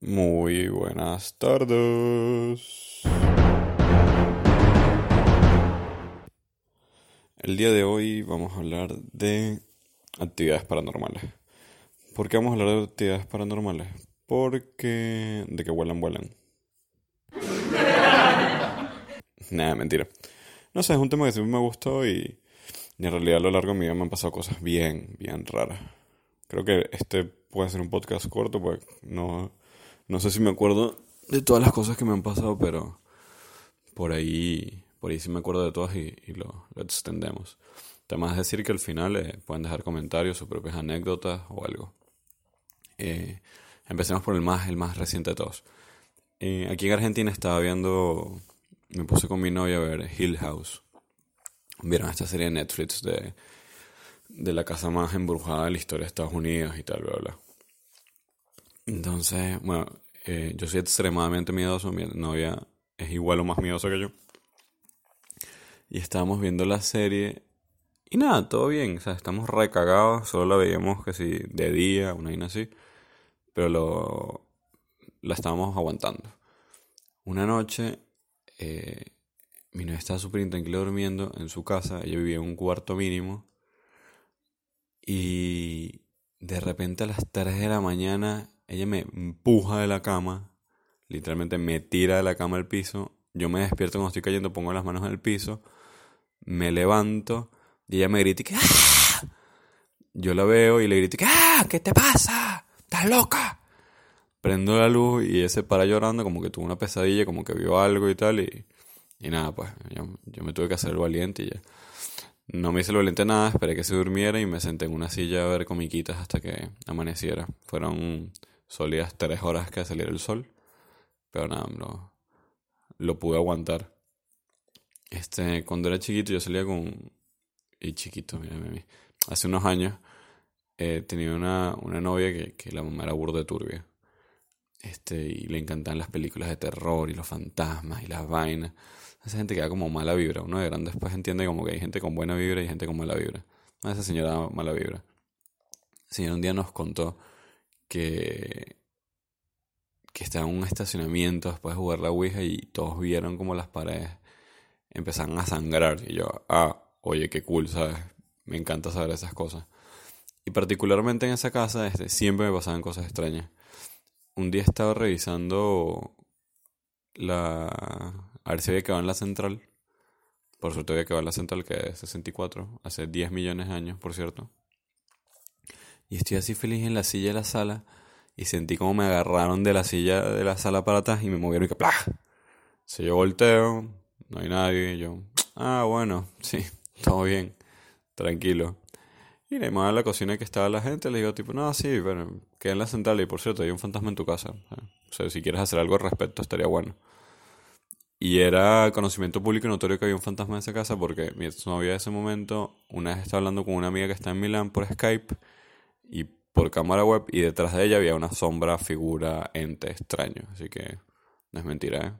Muy buenas tardes. El día de hoy vamos a hablar de actividades paranormales. ¿Por qué vamos a hablar de actividades paranormales? Porque... de que vuelan, vuelan. Nada, mentira. No sé, es un tema que siempre me gustó y, y en realidad a lo largo de mi vida me han pasado cosas bien, bien raras. Creo que este puede ser un podcast corto, pues no, no sé si me acuerdo de todas las cosas que me han pasado, pero por ahí, por ahí sí me acuerdo de todas y, lo, lo, extendemos. Además decir que al final eh, pueden dejar comentarios, sus propias anécdotas o algo. Eh, empecemos por el más, el más reciente de todos. Eh, aquí en Argentina estaba viendo, me puse con mi novia a ver Hill House. Vieron esta serie de Netflix de, de la casa más embrujada de la historia de Estados Unidos y tal, bla, bla. Entonces, bueno, eh, yo soy extremadamente miedoso, mi novia es igual o más miedosa que yo. Y estábamos viendo la serie y nada, todo bien, o sea, estamos recagados, solo la veíamos que si de día, una vaina así, pero lo, la estábamos aguantando. Una noche, eh, mi novia estaba súper intranquila durmiendo en su casa, ella vivía en un cuarto mínimo, y de repente a las 3 de la mañana ella me empuja de la cama, literalmente me tira de la cama al piso, yo me despierto cuando estoy cayendo, pongo las manos en el piso, me levanto y ella me grita que ¡Ah! Yo la veo y le grito que ¡Ah! ¿Qué te pasa? ¿Estás loca? Prendo la luz y ella se para llorando como que tuvo una pesadilla, como que vio algo y tal y, y nada, pues yo, me tuve que hacer el valiente y ya. No me hice el valiente nada, esperé que se durmiera y me senté en una silla a ver comiquitas hasta que amaneciera. Fueron sólidas tres horas que saliera el sol, pero nada, lo, lo pude aguantar. Este, cuando era chiquito yo salía con... Y chiquito, mira, mira, hace unos años eh, tenía una, una novia que, que la mamá era burda de turbia. Este, y le encantaban las películas de terror y los fantasmas y las vainas esa gente queda como mala vibra. Uno de grande después entiende como que hay gente con buena vibra y gente con mala vibra. A esa señora mala vibra. El señor un día nos contó que, que estaba en un estacionamiento después de jugar la Ouija y todos vieron como las paredes empezaron a sangrar. Y yo, ah, oye, qué cool, ¿sabes? Me encanta saber esas cosas. Y particularmente en esa casa este, siempre me pasaban cosas extrañas. Un día estaba revisando la, a ver si había quedado en la central. Por suerte había quedado en la central, que es 64, hace 10 millones de años, por cierto. Y estoy así feliz en la silla de la sala y sentí como me agarraron de la silla de la sala para atrás y me movieron y que ¡plá! Si yo volteo, no hay nadie, y yo, ah, bueno, sí, todo bien, tranquilo. Y le a la cocina que estaba la gente, le digo, tipo, no, sí, bueno, queda en la central y por cierto, hay un fantasma en tu casa. O sea, si quieres hacer algo al respecto, estaría bueno. Y era conocimiento público y notorio que había un fantasma en esa casa porque mi novia de ese momento, una vez estaba hablando con una amiga que está en Milán por Skype y por cámara web y detrás de ella había una sombra, figura, ente extraño. Así que no es mentira,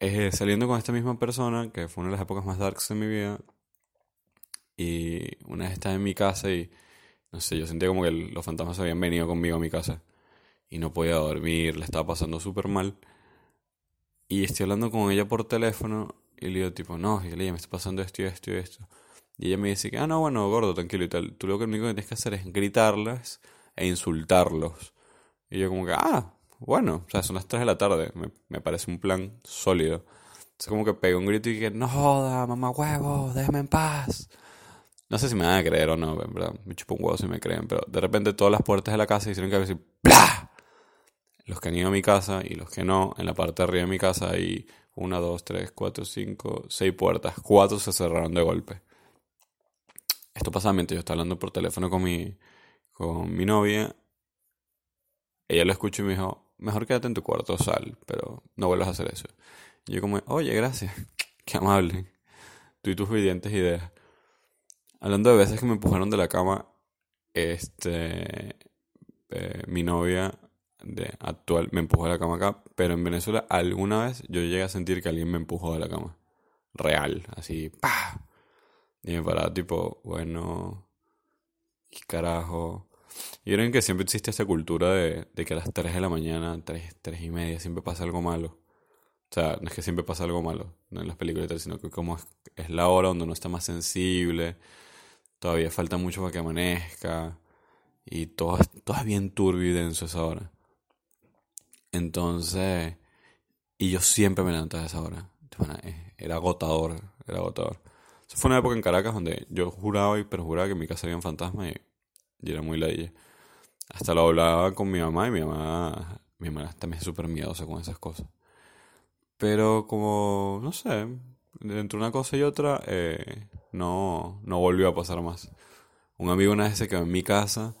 ¿eh? ¿eh? saliendo con esta misma persona, que fue una de las épocas más darks de mi vida, y una vez estaba en mi casa y, no sé, yo sentía como que los fantasmas habían venido conmigo a mi casa y no podía dormir, le estaba pasando súper mal. Y estoy hablando con ella por teléfono y le digo tipo, no, ella me está pasando esto y esto y esto. Y ella me dice que, ah, no, bueno, gordo, tranquilo y tal. Tú lo único que tienes que hacer es gritarles e insultarlos. Y yo como que, ah, bueno, o sea, son las 3 de la tarde. Me, me parece un plan sólido. Entonces como que pego un grito y que, no joda, mamá huevo, déjame en paz. No sé si me van a creer o no, verdad. Me chupo un huevo si me creen, pero de repente todas las puertas de la casa hicieron que decir, ¡Bla! los que han ido a mi casa y los que no, en la parte de arriba de mi casa hay una, dos, tres, cuatro, cinco, seis puertas. Cuatro se cerraron de golpe. Esto pasa mientras yo estaba hablando por teléfono con mi, con mi novia. Ella lo escuchó y me dijo, mejor quédate en tu cuarto, sal, pero no vuelvas a hacer eso. Y yo como, oye, gracias, qué amable. Tú y tus brillantes ideas. Hablando de veces que me empujaron de la cama, este, eh, mi novia de actual me empujó de la cama acá, pero en Venezuela alguna vez yo llegué a sentir que alguien me empujó de la cama. Real, así, ¡pa! Y me paraba tipo, bueno, ¿qué carajo? Y creo que siempre existe esta cultura de, que a las 3 de la mañana, 3, 3 y media, siempre pasa algo malo. O sea, no es que siempre pasa algo malo en las películas sino que como es, es la hora donde uno está más sensible, todavía falta mucho para que amanezca, y todo, todo es bien turbio y denso esa hora. Entonces, y yo siempre me levantaba a esa hora. Era agotador, era agotador. Fue una época en Caracas donde yo juraba y perjuraba que en mi casa había un fantasma y, era muy ladilla. Hasta lo hablaba con mi mamá y mi mamá, mi mamá también es súper miedosa con esas cosas. Pero como, no sé, entre una cosa y otra, eh, no, no volvió a pasar más. Un amigo una vez se quedó en mi casa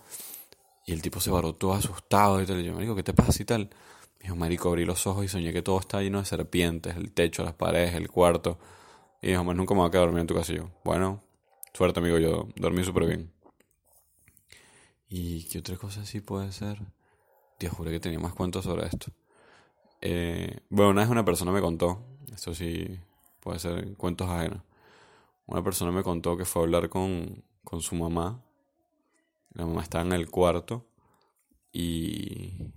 y el tipo se baró todo asustado y tal. Y yo, marico, ¿qué te pasa y tal? Me dijo, marico, abrí los ojos y soñé que todo está lleno de serpientes, el techo, las paredes, el cuarto. Y dijo, más nunca me voy a quedar dormir en tu yo, bueno, suerte amigo, yo dormí súper bien. ¿Y qué otra cosa así puede ser? Dios, juré que tenía más cuentos sobre esto. Eh, bueno, una vez una persona me contó, esto sí puede ser cuentos ajenos. Una persona me contó que fue a hablar con, con su mamá. La mamá estaba en el cuarto y,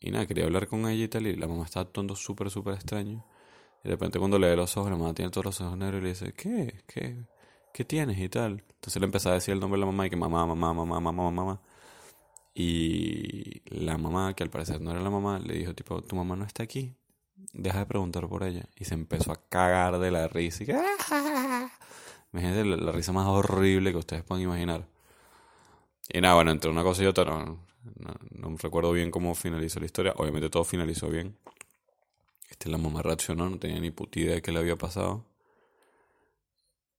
y nada, quería hablar con ella y tal. Y la mamá estaba actuando súper, súper extraño. Y de repente cuando le ve los ojos, la mamá tiene todos los ojos negros y le dice, ¿qué? ¿Qué? ¿Qué tienes? Y tal. Entonces le empezó a decir el nombre de la mamá y que mamá, mamá, mamá, mamá, mamá. Y la mamá, que al parecer no era la mamá, le dijo tipo, tu mamá no está aquí. Deja de preguntar por ella. Y se empezó a cagar de la risa. Y que, ¡Ah! Imagínense la, risa más horrible que ustedes puedan imaginar. Y nada, bueno, entre una cosa y otra, no, no, recuerdo bien cómo finalizó la historia. Obviamente todo finalizó bien. Este, la mamá reaccionó, no tenía ni puta idea de qué le había pasado.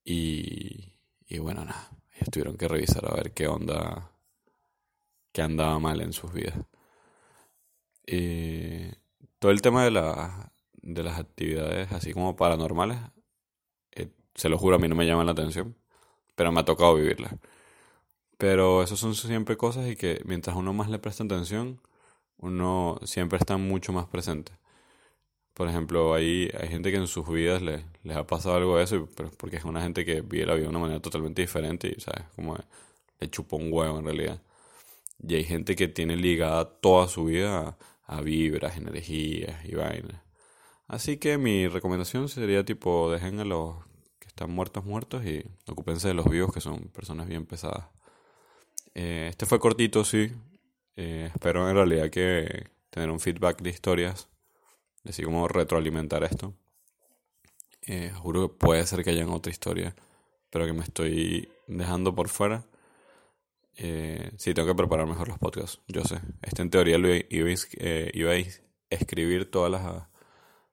Y, y bueno, nada, ellos tuvieron que revisar a ver qué onda, qué andaba mal en sus vidas. Y todo el tema de, la, de las actividades así como paranormales se lo juro, a mí no me llaman la atención, pero me ha tocado vivirla. Pero eso son siempre cosas y que mientras uno más le presta atención, uno siempre está mucho más presente. Por ejemplo, hay, hay gente que en sus vidas les, les ha pasado algo de eso, pero porque es una gente que vive la vida de una manera totalmente diferente y, ¿sabes? Como le chupa un huevo en realidad. Y hay gente que tiene ligada toda su vida a, a vibras, energías y vainas. Así que mi recomendación sería tipo, dejen a los están muertos, muertos y ocúpense de los vivos que son personas bien pesadas. Eh, este fue cortito, sí. Eh, espero en realidad que tener un feedback de historias, así como retroalimentar esto. Eh, juro que puede ser que haya otra historia, pero que me estoy dejando por fuera. sí, tengo que preparar mejor los podcasts, yo sé. Este en teoría lo iba, a escribir todas las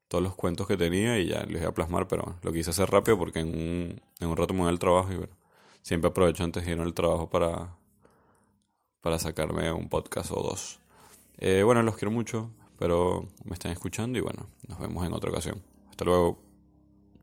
todos los cuentos que tenía y ya los iba a plasmar, pero lo quise hacer rápido porque en un, en un rato me voy al trabajo y bueno, siempre aprovecho antes de ir al trabajo para, para sacarme un podcast o dos. Eh, bueno, los quiero mucho, espero me estén escuchando y bueno, nos vemos en otra ocasión. Hasta luego.